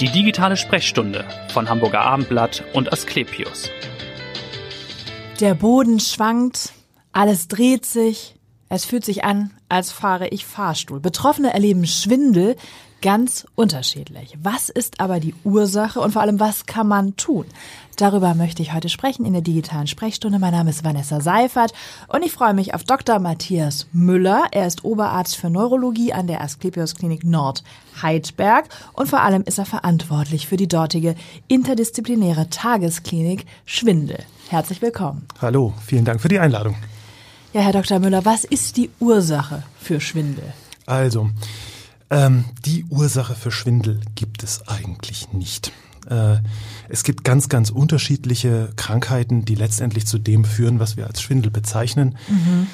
Die digitale Sprechstunde von Hamburger Abendblatt und Asklepios. Der Boden schwankt, alles dreht sich, es fühlt sich an, als fahre ich Fahrstuhl. Betroffene erleben Schwindel, ganz unterschiedlich. Was ist aber die Ursache und vor allem, was kann man tun? Darüber möchte ich heute sprechen in der digitalen Sprechstunde. Mein Name ist Vanessa Seifert und ich freue mich auf Dr. Matthias Müller. Er ist Oberarzt für Neurologie an der Asklepios Klinik Nord Heidberg und vor allem ist er verantwortlich für die dortige interdisziplinäre Tagesklinik Schwindel. Herzlich willkommen. Hallo, vielen Dank für die Einladung. Ja, Herr Dr. Müller, was ist die Ursache für Schwindel? Also, ähm, die Ursache für Schwindel gibt es eigentlich nicht. Äh, es gibt ganz, ganz unterschiedliche Krankheiten, die letztendlich zu dem führen, was wir als Schwindel bezeichnen. Mhm.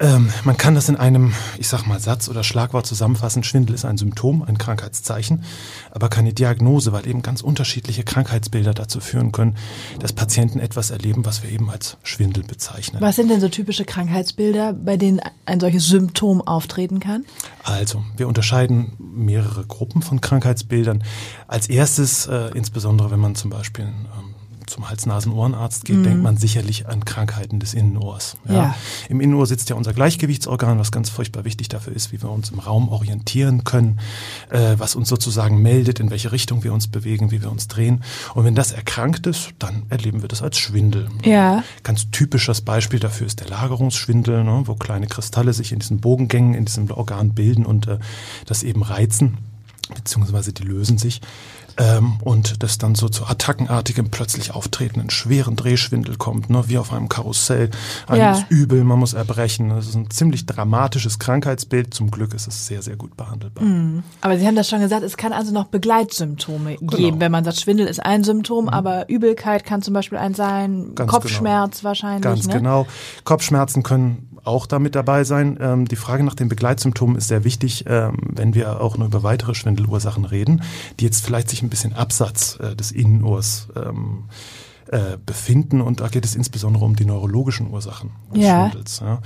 Ähm, man kann das in einem, ich sag mal, Satz oder Schlagwort zusammenfassen. Schwindel ist ein Symptom, ein Krankheitszeichen, aber keine Diagnose, weil eben ganz unterschiedliche Krankheitsbilder dazu führen können, dass Patienten etwas erleben, was wir eben als Schwindel bezeichnen. Was sind denn so typische Krankheitsbilder, bei denen ein solches Symptom auftreten kann? Also, wir unterscheiden mehrere Gruppen von Krankheitsbildern. Als erstes, äh, insbesondere wenn man zum Beispiel ähm, zum Hals-Nasen-Ohrenarzt geht, mhm. denkt man sicherlich an Krankheiten des Innenohrs. Ja. ja. Im Innenohr sitzt ja unser Gleichgewichtsorgan, was ganz furchtbar wichtig dafür ist, wie wir uns im Raum orientieren können, äh, was uns sozusagen meldet, in welche Richtung wir uns bewegen, wie wir uns drehen. Und wenn das erkrankt ist, dann erleben wir das als Schwindel. Ja. Ganz typisches Beispiel dafür ist der Lagerungsschwindel, ne, wo kleine Kristalle sich in diesen Bogengängen, in diesem Organ bilden und äh, das eben reizen, beziehungsweise die lösen sich ähm, und das dann so zu attackenartigem plötzlich auftretenden schweren Drehschwindel kommt, ne, wie auf einem Karussell. Alles ja. übel, man muss erbrechen. Das ist ein ziemlich dramatisches Krankheitsbild. Zum Glück ist es sehr, sehr gut behandelbar. Mhm. Aber Sie haben das schon gesagt, es kann also noch Begleitsymptome genau. geben, wenn man sagt, Schwindel ist ein Symptom, mhm. aber Übelkeit kann zum Beispiel ein sein, Ganz Kopfschmerz genau. wahrscheinlich. Ganz ne? genau. Kopfschmerzen können auch damit dabei sein. Ähm, die Frage nach den Begleitsymptomen ist sehr wichtig, ähm, wenn wir auch nur über weitere Schwindelursachen reden, die jetzt vielleicht sich ein bisschen abseits äh, des Innenohrs ähm, äh, befinden und da geht es insbesondere um die neurologischen Ursachen des ja. Schwindels. Ja.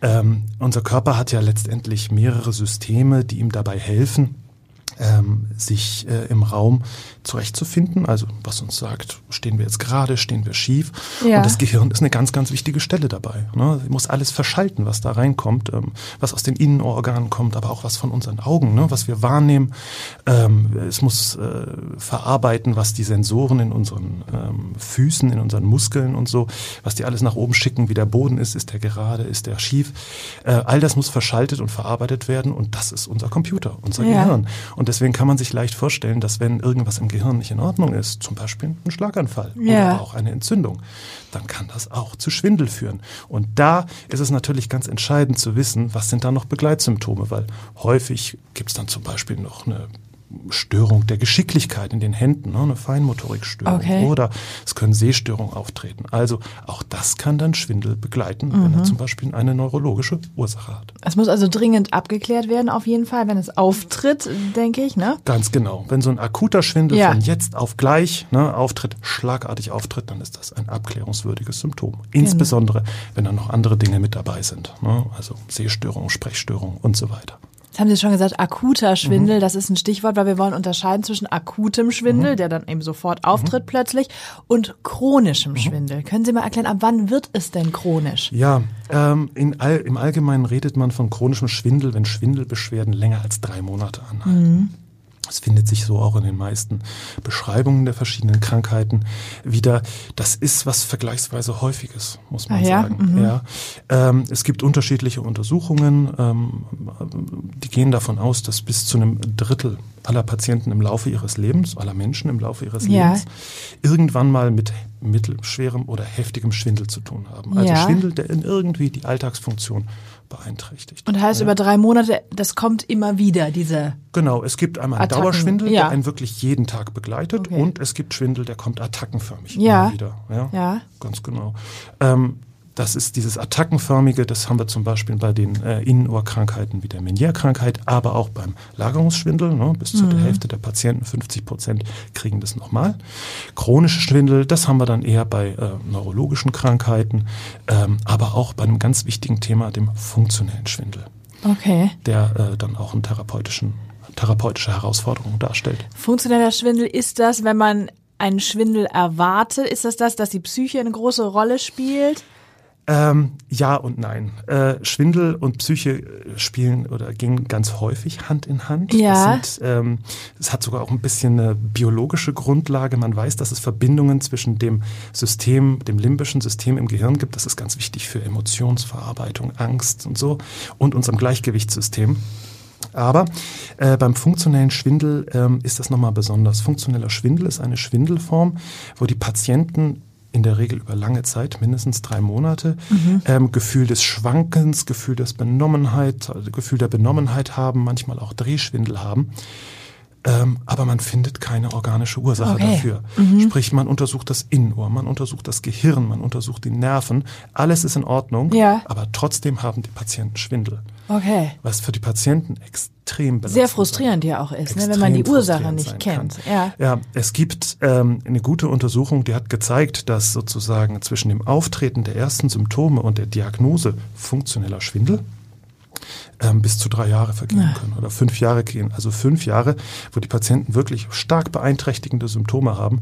Ähm, unser Körper hat ja letztendlich mehrere Systeme, die ihm dabei helfen, ähm, sich äh, im Raum zurechtzufinden. Also was uns sagt, stehen wir jetzt gerade, stehen wir schief. Ja. Und das Gehirn ist eine ganz, ganz wichtige Stelle dabei. Ne? Sie muss alles verschalten, was da reinkommt, ähm, was aus den Innenorganen kommt, aber auch was von unseren Augen, ne? was wir wahrnehmen. Ähm, es muss äh, verarbeiten, was die Sensoren in unseren ähm, Füßen, in unseren Muskeln und so, was die alles nach oben schicken, wie der Boden ist, ist der gerade, ist der schief. Äh, all das muss verschaltet und verarbeitet werden und das ist unser Computer, unser ja. Gehirn. Und deswegen kann man sich leicht vorstellen, dass wenn irgendwas im Gehirn nicht in Ordnung ist, zum Beispiel ein Schlaganfall ja. oder auch eine Entzündung, dann kann das auch zu Schwindel führen. Und da ist es natürlich ganz entscheidend zu wissen, was sind da noch Begleitsymptome, weil häufig gibt es dann zum Beispiel noch eine Störung der Geschicklichkeit in den Händen, ne, eine Feinmotorikstörung okay. oder es können Sehstörungen auftreten. Also auch das kann dann Schwindel begleiten, mhm. wenn er mhm. zum Beispiel eine neurologische Ursache hat. Es muss also dringend abgeklärt werden, auf jeden Fall, wenn es auftritt, denke ich, ne? Ganz genau. Wenn so ein akuter Schwindel ja. von jetzt auf gleich ne, auftritt, schlagartig auftritt, dann ist das ein abklärungswürdiges Symptom. Genau. Insbesondere, genau. wenn dann noch andere Dinge mit dabei sind, ne? also Sehstörungen, Sprechstörungen und so weiter. Jetzt haben Sie schon gesagt, akuter Schwindel, mhm. das ist ein Stichwort, weil wir wollen unterscheiden zwischen akutem Schwindel, mhm. der dann eben sofort auftritt mhm. plötzlich, und chronischem mhm. Schwindel. Können Sie mal erklären, ab wann wird es denn chronisch? Ja, ähm, all, im Allgemeinen redet man von chronischem Schwindel, wenn Schwindelbeschwerden länger als drei Monate anhalten. Es findet sich so auch in den meisten Beschreibungen der verschiedenen Krankheiten wieder. Das ist was vergleichsweise häufiges, muss man ah, ja? sagen. Mhm. Ja. Ähm, es gibt unterschiedliche Untersuchungen, ähm, die gehen davon aus, dass bis zu einem Drittel aller Patienten im Laufe ihres Lebens, aller Menschen im Laufe ihres ja. Lebens, irgendwann mal mit mittelschwerem oder heftigem Schwindel zu tun haben. Also ja. Schwindel, der in irgendwie die Alltagsfunktion beeinträchtigt. Und heißt ja. über drei Monate, das kommt immer wieder, diese. Genau, es gibt einmal einen Attacken. Dauerschwindel, ja. der einen wirklich jeden Tag begleitet okay. und es gibt Schwindel, der kommt attackenförmig ja. immer wieder. Ja, ja. ganz genau. Ähm, das ist dieses Attackenförmige, das haben wir zum Beispiel bei den äh, Innenohrkrankheiten wie der Meniere-Krankheit, aber auch beim Lagerungsschwindel. Ne, bis zu mhm. der Hälfte der Patienten, 50 Prozent, kriegen das nochmal. Chronische Schwindel, das haben wir dann eher bei äh, neurologischen Krankheiten, ähm, aber auch bei einem ganz wichtigen Thema, dem funktionellen Schwindel. Okay. Der äh, dann auch einen therapeutischen therapeutische Herausforderung darstellt. Funktioneller Schwindel ist das, wenn man einen Schwindel erwartet? Ist das das, dass die Psyche eine große Rolle spielt? Ähm, ja und nein. Äh, Schwindel und Psyche äh, spielen oder gehen ganz häufig Hand in Hand. Ja. Es, sind, ähm, es hat sogar auch ein bisschen eine biologische Grundlage. Man weiß, dass es Verbindungen zwischen dem System, dem limbischen System im Gehirn gibt. Das ist ganz wichtig für Emotionsverarbeitung, Angst und so und unserem Gleichgewichtssystem. Aber äh, beim funktionellen Schwindel ähm, ist das nochmal besonders. Funktioneller Schwindel ist eine Schwindelform, wo die Patienten in der Regel über lange Zeit, mindestens drei Monate, ähm, Gefühl des Schwankens, Gefühl des Benommenheit, also Gefühl der Benommenheit haben, manchmal auch Drehschwindel haben. Ähm, aber man findet keine organische Ursache Okay. dafür. Sprich, man untersucht das Innenohr, man untersucht das Gehirn, man untersucht die Nerven. Alles ist in Ordnung, Ja. aber trotzdem haben die Patienten Schwindel. Okay. Was für die Patienten extrem Sehr frustrierend ja auch ist, ne, wenn man die Ursache nicht kennt. kann. Ja. ja, es gibt ähm, eine gute Untersuchung, die hat gezeigt, dass sozusagen zwischen dem Auftreten der ersten Symptome und der Diagnose funktioneller Schwindel ähm, bis zu drei Jahre vergehen können oder fünf Jahre gehen. Also fünf Jahre, wo die Patienten wirklich stark beeinträchtigende Symptome haben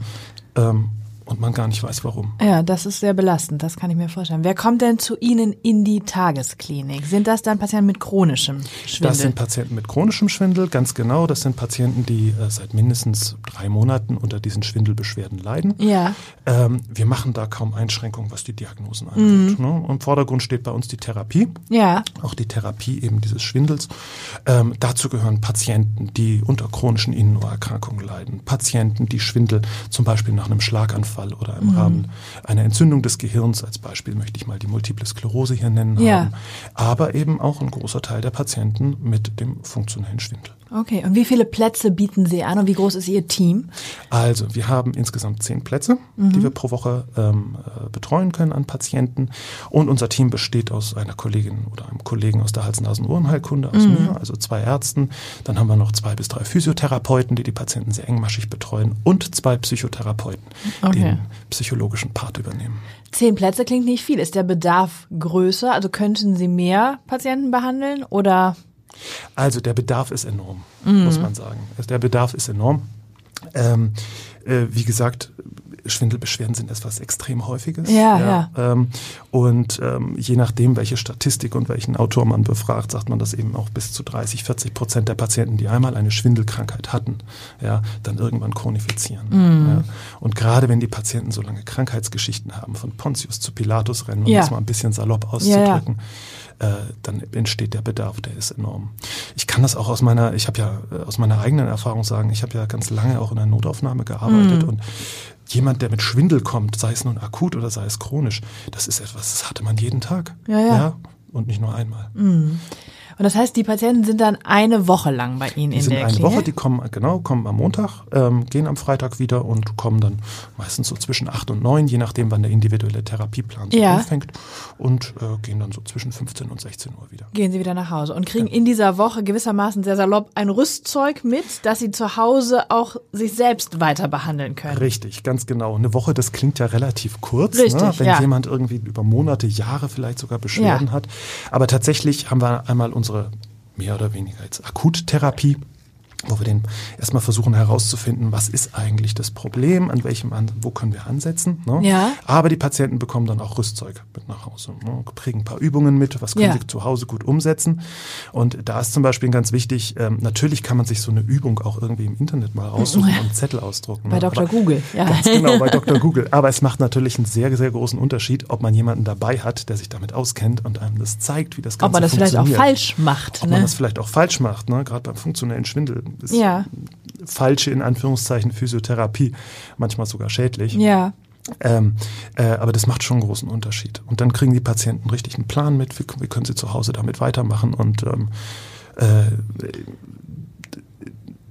ähm, und man gar nicht weiß, warum. Ja, das ist sehr belastend, das kann ich mir vorstellen. Wer kommt denn zu Ihnen in die Tagesklinik? Sind das dann Patienten mit chronischem Schwindel? Das sind Patienten mit chronischem Schwindel, ganz genau. Das sind Patienten, die äh, seit mindestens drei Monaten unter diesen Schwindelbeschwerden leiden. ja. Ähm, wir machen da kaum Einschränkungen, was die Diagnosen angeht. Mhm. Ne? Im Vordergrund steht bei uns die Therapie, Ja. auch die Therapie eben dieses Schwindels. Ähm, dazu gehören Patienten, die unter chronischen Innenohrerkrankungen leiden, Patienten, die Schwindel zum Beispiel nach einem Schlaganfall oder Mhm. im Rahmen einer Entzündung des Gehirns, als Beispiel möchte ich mal die Multiple Sklerose hier nennen, Ja. haben, aber eben auch ein großer Teil der Patienten mit dem funktionellen Schwindel. Okay. Und wie viele Plätze bieten Sie an und wie groß ist Ihr Team? Also, wir haben insgesamt zehn Plätze, Mhm. die wir pro Woche ähm, äh, betreuen können an Patienten. Und unser Team besteht aus einer Kollegin oder einem Kollegen aus der Hals-Nasen-Ohrenheilkunde, aus Mhm. mir, also zwei Ärzten. Dann haben wir noch zwei bis drei Physiotherapeuten, die die Patienten sehr engmaschig betreuen und zwei Psychotherapeuten, die Okay. den psychologischen Part übernehmen. Zehn Plätze klingt nicht viel. Ist der Bedarf größer? Also könnten Sie mehr Patienten behandeln oder? Also der Bedarf ist enorm, Mhm. muss man sagen. Also der Bedarf ist enorm. Ähm, äh, wie gesagt, Schwindelbeschwerden sind etwas extrem häufiges. Ja, Ähm, und ähm, je nachdem, welche Statistik und welchen Autor man befragt, sagt man, dass eben auch bis zu 30, 40 Prozent der Patienten, die einmal eine Schwindelkrankheit hatten, ja, dann irgendwann chronifizieren. Mhm. Ja. Und gerade wenn die Patienten so lange Krankheitsgeschichten haben, von Pontius zu Pilatus rennen, um Ja. das mal ein bisschen salopp Ja, ja. Äh, dann entsteht der Bedarf, der ist enorm. Ich kann das auch aus meiner, ich habe ja äh, aus meiner eigenen Erfahrung sagen, ich habe ja ganz lange auch in der Notaufnahme Mhm. gearbeitet und jemand, der mit Schwindel kommt, sei es nun akut oder sei es chronisch, das ist etwas, das hatte man jeden Tag. Ja, ja. und nicht nur einmal. Und das heißt, die Patienten sind dann eine Woche lang bei Ihnen Die in sind der eine Klinik? Woche, die kommen, genau, kommen am Montag, ähm, gehen am Freitag wieder und kommen dann meistens so zwischen acht und neun, je nachdem, wann der individuelle Therapieplan so Ja. anfängt und äh, gehen dann so zwischen 15 und 16 Uhr wieder. Gehen Sie wieder nach Hause und kriegen in dieser Woche gewissermaßen sehr salopp ein Rüstzeug mit, dass Sie zu Hause auch sich selbst weiter behandeln können. Richtig, ganz genau. Eine Woche, das klingt ja relativ kurz, Richtig, ne? wenn ja. jemand irgendwie über Monate, Jahre vielleicht sogar Beschwerden Ja. hat. Aber tatsächlich haben wir einmal unsere mehr oder weniger jetzt Akuttherapie, wo wir den erstmal versuchen herauszufinden, was ist eigentlich das Problem, an welchem, an, wo können wir ansetzen. Ne? Ja. Aber die Patienten bekommen dann auch Rüstzeug mit nach Hause, ne? kriegen ein paar Übungen mit, was können Ja. sie zu Hause gut umsetzen. Und da ist zum Beispiel ganz wichtig, ähm, natürlich kann man sich so eine Übung auch irgendwie im Internet mal raussuchen und einen Zettel ausdrucken. Bei ne? Dr. Aber- Google, ja. Ganz genau, bei Dr. Google. Aber es macht natürlich einen sehr, sehr großen Unterschied, ob man jemanden dabei hat, der sich damit auskennt und einem das zeigt, wie das Ganze Ob man das vielleicht auch funktioniert. falsch macht. Ob man Ne? das vielleicht auch falsch macht, ne? gerade beim funktionellen Schwindel ist Ja. falsche, in Anführungszeichen, Physiotherapie manchmal sogar schädlich. Ja. Ähm, äh, aber das macht schon einen großen Unterschied. Und dann kriegen die Patienten richtig einen Plan mit, wie, wie können sie zu Hause damit weitermachen. Und ähm, äh,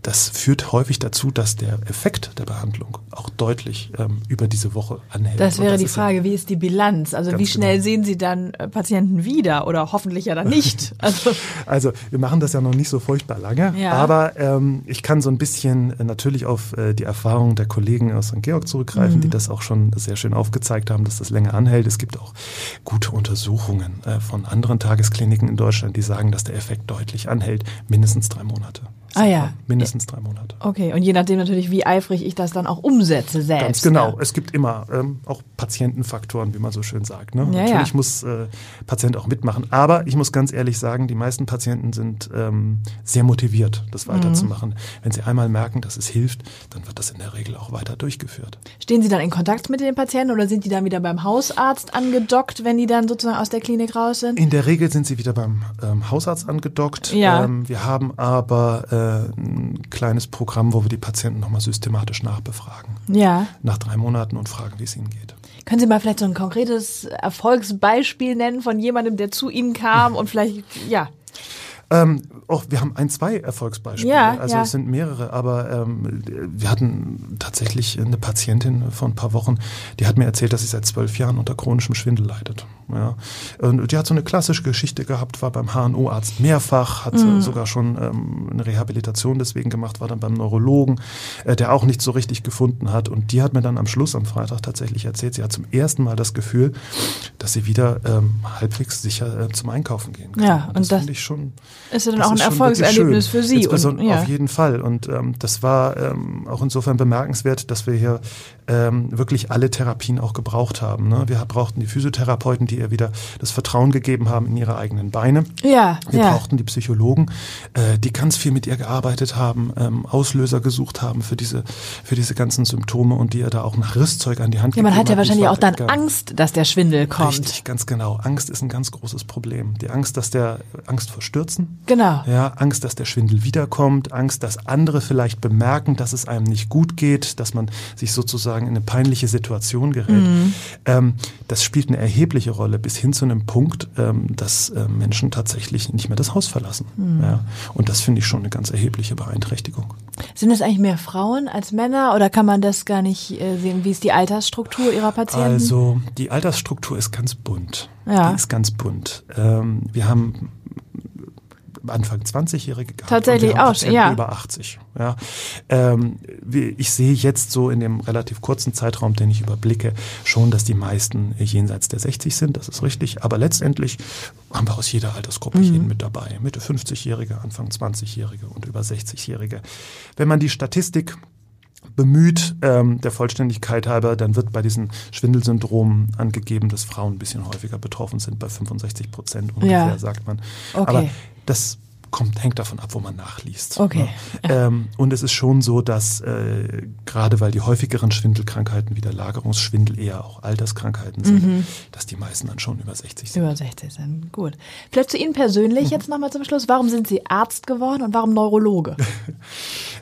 das führt häufig dazu, dass der Effekt der Behandlung auch deutlich ähm, über diese Woche anhält. Das wäre die ist ja- Frage, wie ist die Bilanz? Also wie schnell genau. sehen Sie dann äh, Patienten wieder oder hoffentlich ja dann nicht? Also Also wir machen das ja noch nicht so furchtbar lange, Ja. aber ähm, ich kann so ein bisschen äh, natürlich auf äh, die Erfahrung der Kollegen aus St. Georg zurückgreifen, Mhm. die das auch schon sehr schön aufgezeigt haben, dass das länger anhält. Es gibt auch gute Untersuchungen äh, von anderen Tageskliniken in Deutschland, die sagen, dass der Effekt deutlich anhält, mindestens drei Monate. Ah ja. Mindestens drei Monate. Okay, und je nachdem natürlich, wie eifrig ich das dann auch umsetze selbst. Ganz genau. Ja. Es gibt immer ähm, auch Patientenfaktoren, wie man so schön sagt. Ne? Ja, Natürlich ja. muss äh, Patient auch mitmachen. Aber ich muss ganz ehrlich sagen, die meisten Patienten sind ähm, sehr motiviert, das Mhm. weiterzumachen. Wenn sie einmal merken, dass es hilft, dann wird das in der Regel auch weiter durchgeführt. Stehen Sie dann in Kontakt mit den Patienten oder sind die dann wieder beim Hausarzt angedockt, wenn die dann sozusagen aus der Klinik raus sind? In der Regel sind sie wieder beim ähm, Hausarzt angedockt. Ja. Ähm, wir haben aber ein kleines Programm, wo wir die Patienten nochmal systematisch nachbefragen. Ja. Nach drei Monaten und fragen, wie es ihnen geht. Können Sie mal vielleicht so ein konkretes Erfolgsbeispiel nennen von jemandem, der zu Ihnen kam und vielleicht, ja. Ähm, auch wir haben ein, zwei Erfolgsbeispiele. Ja, also ja. es sind mehrere, aber ähm, wir hatten tatsächlich eine Patientin vor ein paar Wochen, die hat mir erzählt, dass sie seit zwölf Jahren unter chronischem Schwindel leidet. Ja. Und die hat so eine klassische Geschichte gehabt, war beim HNO-Arzt mehrfach, hat Mhm. sogar schon ähm, eine Rehabilitation deswegen gemacht, war dann beim Neurologen, äh, der auch nicht so richtig gefunden hat. Und die hat mir dann am Schluss am Freitag tatsächlich erzählt, sie hat zum ersten Mal das Gefühl, dass sie wieder ähm, halbwegs sicher äh, zum Einkaufen gehen kann. Ja, und das, das- finde ich schon Ist ja dann das auch ein Erfolgserlebnis für Sie. Und, ja. Auf jeden Fall. Und ähm, das war ähm, auch insofern bemerkenswert, dass wir hier ähm, wirklich alle Therapien auch gebraucht haben. Ne? Wir brauchten die Physiotherapeuten, die ihr wieder das Vertrauen gegeben haben in ihre eigenen Beine. ja, Wir ja. brauchten die Psychologen, äh, die ganz viel mit ihr gearbeitet haben, ähm, Auslöser gesucht haben für diese, für diese ganzen Symptome und die ihr da auch nach Rüstzeug an die Hand Ja, man gegeben hat ja wie es wahrscheinlich auch dann weitergegangen. Angst, dass der Schwindel kommt. Richtig, ganz genau. Angst ist ein ganz großes Problem. Die Angst, dass der Angst vor Stürzen, Genau. ja, Angst, dass der Schwindel wiederkommt, Angst, dass andere vielleicht bemerken, dass es einem nicht gut geht, dass man sich sozusagen in eine peinliche Situation gerät. Mhm. Ähm, das spielt eine erhebliche Rolle bis hin zu einem Punkt, ähm, dass äh, Menschen tatsächlich nicht mehr das Haus verlassen. Mhm. Ja. Und das finde ich schon eine ganz erhebliche Beeinträchtigung. Sind es eigentlich mehr Frauen als Männer oder kann man das gar nicht äh, sehen? Wie ist die Altersstruktur Ihrer Patienten? Also die Altersstruktur ist ganz bunt. Ja. Die ist ganz bunt. Ähm, wir haben Anfang 20-Jährige gehabt. Tatsächlich auch, ja. Über 80. Ja. Ähm, ich sehe jetzt so in dem relativ kurzen Zeitraum, den ich überblicke, schon, dass die meisten jenseits der 60 sind. Das ist richtig. Aber letztendlich haben wir aus jeder Altersgruppe jeden mit dabei. Mitte 50-Jährige, Anfang 20-Jährige und über 60-Jährige. Wenn man die Statistik bemüht, ähm, der Vollständigkeit halber, dann wird bei diesen Schwindelsyndromen angegeben, dass Frauen ein bisschen häufiger betroffen sind, bei 65 Prozent ungefähr, Ja. sagt man. Okay. Aber das kommt, hängt davon ab, wo man nachliest. Okay. Ne? Ähm, und es ist schon so, dass äh, gerade weil die häufigeren Schwindelkrankheiten wie der Lagerungsschwindel eher auch Alterskrankheiten sind, Mhm. dass die meisten dann schon über 60 sind. Über 60 sind. Gut. Vielleicht zu Ihnen persönlich jetzt nochmal zum Schluss. Warum sind Sie Arzt geworden und warum Neurologe?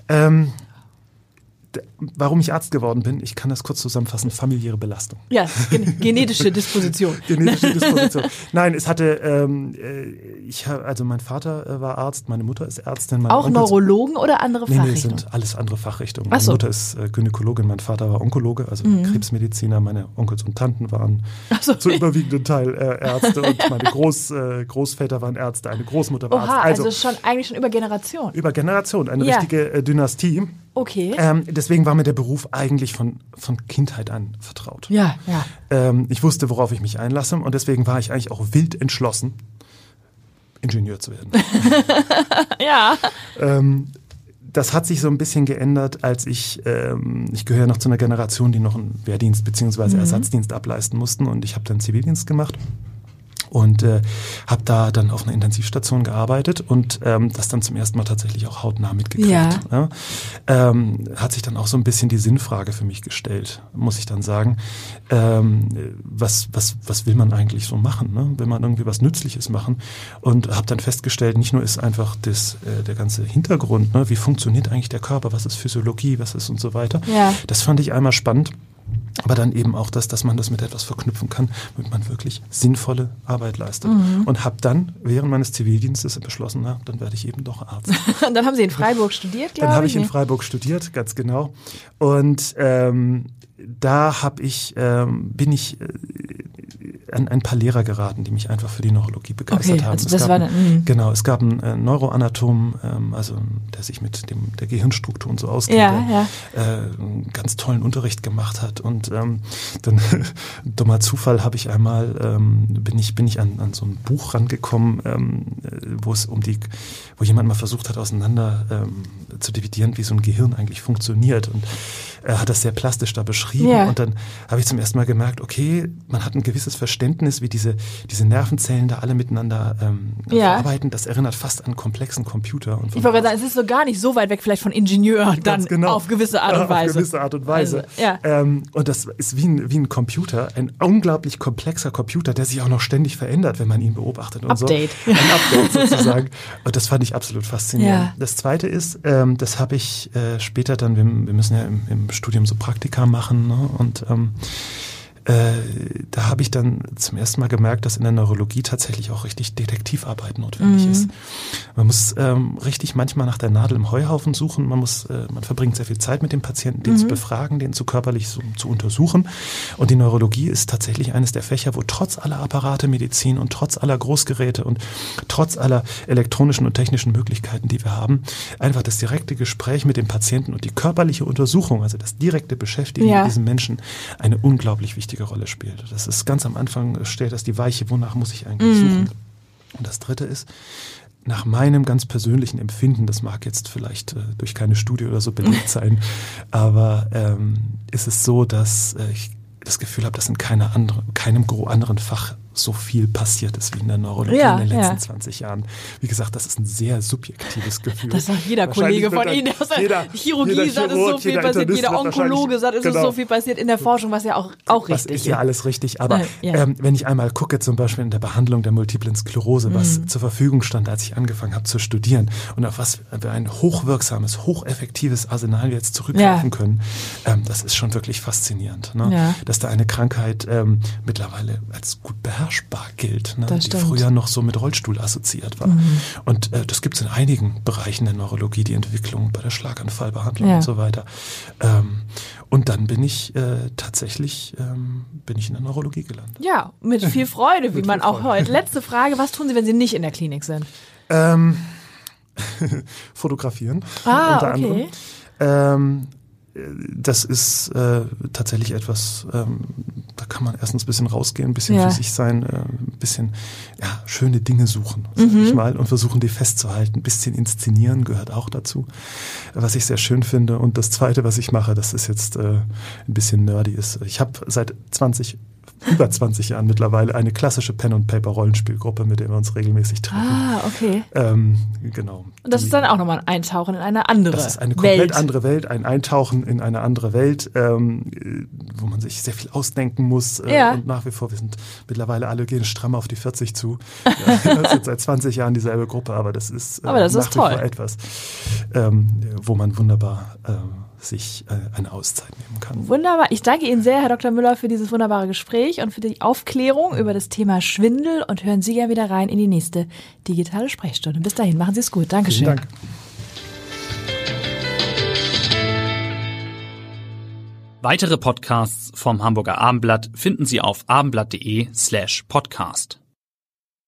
Ähm, warum ich Arzt geworden bin, ich kann das kurz zusammenfassen, familiäre Belastung. Ja, gen genetische Disposition. Genetische Disposition. Nein, es hatte, ähm, äh, ich also mein Vater äh, war Arzt, meine Mutter ist Ärztin. Mein Auch Onkel- Neurologen oder andere Nee, nee, Fachrichtungen? sind alles andere Fachrichtungen. Ach Meine so. Mhm. Mutter ist äh, Gynäkologin, mein Vater war Onkologe, also Krebsmediziner. Meine Onkels und Tanten waren so. zu überwiegenden Teil äh, Ärzte und meine Groß, äh, Großväter waren Ärzte, eine Großmutter war Oha, Arzt. also, schon eigentlich schon über Generationen. über Generationen, eine Ja. richtige äh, Dynastie. Okay. Ähm, deswegen war mir der Beruf eigentlich von, von Kindheit an vertraut. ja, ja. Ähm, ich wusste, worauf ich mich einlasse und deswegen war ich eigentlich auch wild entschlossen, Ingenieur zu werden. Ja. ähm, das hat sich so ein bisschen geändert, als ich, ähm, ich gehöre noch zu einer Generation, die noch einen Wehrdienst bzw. Ersatzdienst ableisten mussten und ich habe dann Zivildienst gemacht und äh, habe da dann auf einer Intensivstation gearbeitet und ähm, das dann zum ersten Mal tatsächlich auch hautnah mitgekriegt. Ja. Ja? Ähm, hat sich dann auch so ein bisschen die Sinnfrage für mich gestellt, muss ich dann sagen. Ähm, was, was, was will man eigentlich so machen? Ne? Will man irgendwie was Nützliches machen? Und habe dann festgestellt, nicht nur ist einfach das, äh, der ganze Hintergrund, ne? wie funktioniert eigentlich der Körper, was ist Physiologie, was ist und so weiter. Ja. Das fand ich einmal spannend. Aber dann eben auch das, dass man das mit etwas verknüpfen kann, womit man wirklich sinnvolle Arbeit leistet. Mhm. Und habe dann während meines Zivildienstes beschlossen, na, dann werde ich eben doch Arzt. Und dann haben Sie in Freiburg studiert, glaube Dann habe ich in ne? Freiburg studiert, ganz genau. Und ähm, da habe ich, ähm, bin ich äh, an ein paar Lehrer geraten, die mich einfach für die Neurologie begeistert Okay, haben. also Es das gab, war dann- mhm. genau, es gab einen äh, Neuroanatom, ähm, also der sich mit dem der Gehirnstrukturen so auskennt, Ja, der Äh, einen ganz tollen Unterricht gemacht hat und ähm, dann dummer Zufall habe ich einmal ähm, bin ich bin ich an, an so ein Buch rangekommen, ähm, äh, wo es um die wo jemand mal versucht hat auseinander ähm, zu dividieren, wie so ein Gehirn eigentlich funktioniert und er hat das sehr plastisch da beschrieben Ja. und dann habe ich zum ersten Mal gemerkt, okay, man hat ein gewisses Verständnis, wie diese, diese Nervenzellen da alle miteinander ähm, Ja. arbeiten. Das erinnert fast an komplexen Computer. Ich wollte sagen, es ist so gar nicht so weit weg vielleicht von Ingenieur dann genau. auf gewisse Art und Weise. Auf gewisse Art und Weise. Also, ja. ähm, und das ist wie ein, wie ein Computer, ein unglaublich komplexer Computer, der sich auch noch ständig verändert, wenn man ihn beobachtet und Update. so. Ein Update sozusagen. Und das fand ich absolut faszinierend. Ja. Das zweite ist, ähm, das habe ich äh, später dann, wir, wir müssen ja im, im Studium so Praktika machen ne? und ähm, äh, da habe ich dann zum ersten Mal gemerkt, dass in der Neurologie tatsächlich auch richtig Detektivarbeit notwendig Mhm. ist. Man muss ähm, richtig manchmal nach der Nadel im Heuhaufen suchen. Man muss, äh, man verbringt sehr viel Zeit mit dem Patienten, den Mhm. zu befragen, den zu körperlich so, zu untersuchen. Und die Neurologie ist tatsächlich eines der Fächer, wo trotz aller Apparate Medizin und trotz aller Großgeräte und trotz aller elektronischen und technischen Möglichkeiten, die wir haben, einfach das direkte Gespräch mit dem Patienten und die körperliche Untersuchung, also das direkte Beschäftigen Ja. mit diesem Menschen, eine unglaublich wichtige Rolle spielt. Das ist ganz am Anfang, stellt das die Weiche, wonach muss ich eigentlich suchen. Und das Dritte ist, nach meinem ganz persönlichen Empfinden, das mag jetzt vielleicht äh, durch keine Studie oder so belegt sein, aber ähm, ist es so, dass äh, ich das Gefühl habe, dass in keiner andere, keinem anderen Fach so viel passiert ist wie in der Neurologie Ja, in den letzten ja. 20 Jahren. Wie gesagt, das ist ein sehr subjektives Gefühl. Das sagt jeder Kollege von Ihnen aus der jeder- Chirurgie jeder sagt, es ist so viel jeder passiert, jeder Onkologe sagt, es ist genau. so viel passiert in der Forschung, was ja auch, auch Was richtig ist ja alles richtig, aber ja. ähm, wenn ich einmal gucke, zum Beispiel in der Behandlung der multiplen Sklerose, was Mhm. zur Verfügung stand, als ich angefangen habe zu studieren und auf was für ein hochwirksames, hocheffektives Arsenal wir jetzt zurückgreifen können, ähm, das ist schon wirklich faszinierend. Ne? Dass da eine Krankheit ähm, mittlerweile als gut beherrschbar gilt, ne? Die stimmt. Mhm. früher noch so mit Rollstuhl assoziiert war. Und äh, das gibt es in einigen Bereichen der Neurologie, die Entwicklung bei der Schlaganfallbehandlung Ja. und so weiter. Ähm, und dann bin ich äh, tatsächlich ähm, bin ich in der Neurologie gelandet. Ja, mit viel Freude, wie man auch Freude. heute. Letzte Frage, was tun Sie, wenn Sie nicht in der Klinik sind? Ähm, fotografieren. Ah, unter okay. anderem. Ähm, äh, das ist äh, tatsächlich etwas, ähm, kann man erstens ein bisschen rausgehen, ein bisschen Ja. für sich sein, äh, ein bisschen ja, schöne Dinge suchen, sag Mhm. ich mal, und versuchen, die festzuhalten. Ein bisschen inszenieren gehört auch dazu, was ich sehr schön finde. Und das Zweite, was ich mache, das ist jetzt äh, ein bisschen nerdy, ist, ich habe seit 20 über 20 Jahren mittlerweile eine klassische Pen- und Paper-Rollenspielgruppe, mit der wir uns regelmäßig treffen. Ah, okay. Ähm, genau. Und das Die- ist dann auch nochmal ein Eintauchen in eine andere das ist eine komplett Welt. andere Welt, ein Eintauchen in eine andere Welt, ähm, äh, wo man sich sehr viel ausdenken muss. Äh, Ja. Und nach wie vor, wir sind mittlerweile alle gehen stramm auf die 40 zu. Ja, das ist seit 20 Jahren dieselbe Gruppe, aber das ist, äh, Aber das nach ist wie vor toll. etwas, ähm, wo man wunderbar äh, sich äh, eine Auszeit nehmen kann. Wunderbar. Ich danke Ihnen sehr, Herr Dr. Müller, für dieses wunderbare Gespräch und für die Aufklärung über das Thema Schwindel und hören Sie ja wieder rein in die nächste digitale Sprechstunde. Bis dahin, machen Sie es gut. Dankeschön. Vielen Dank. Weitere Podcasts vom Hamburger Abendblatt finden Sie auf abendblatt.de slash podcast.